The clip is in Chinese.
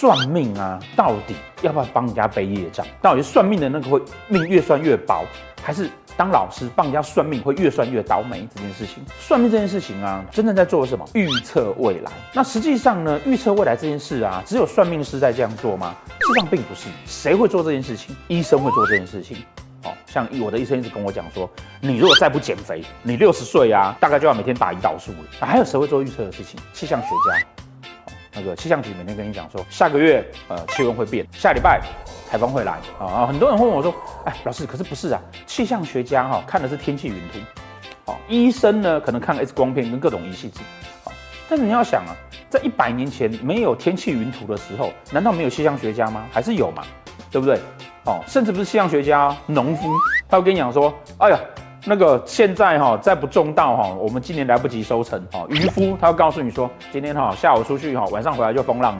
算命啊，到底要不要帮人家背业障？到底算命的那个会命越算越薄，还是当老师帮人家算命会越算越倒霉？这件事情，算命这件事情啊，真正在做什么？预测未来。那实际上呢，预测未来这件事啊，只有算命师在这样做吗？事实上并不是。谁会做这件事情？医生会做这件事情。哦，像我的医生一直跟我讲说，你如果再不减肥，你六十岁啊，大概就要每天打胰岛素了。那还有谁会做预测的事情？气象学家。那个气象局每天跟你讲说，下个月呃气温会变，下礼拜台风会来啊啊！很多人会问我说，哎，老师，可是不是啊？气象学家哈、看的是天气云图，哦，医生呢可能看 X 光片跟各种仪器值，哦，但是你要想啊，在一百年前没有天气云图的时候，难道没有气象学家吗？还是有嘛？对不对？哦，甚至不是气象学家，农夫他会跟你讲说，哎呀。那个现在哈再不种稻哈，我们今年来不及收成哈。渔夫他会告诉你说，今天哈下午出去哈，晚上回来就风浪。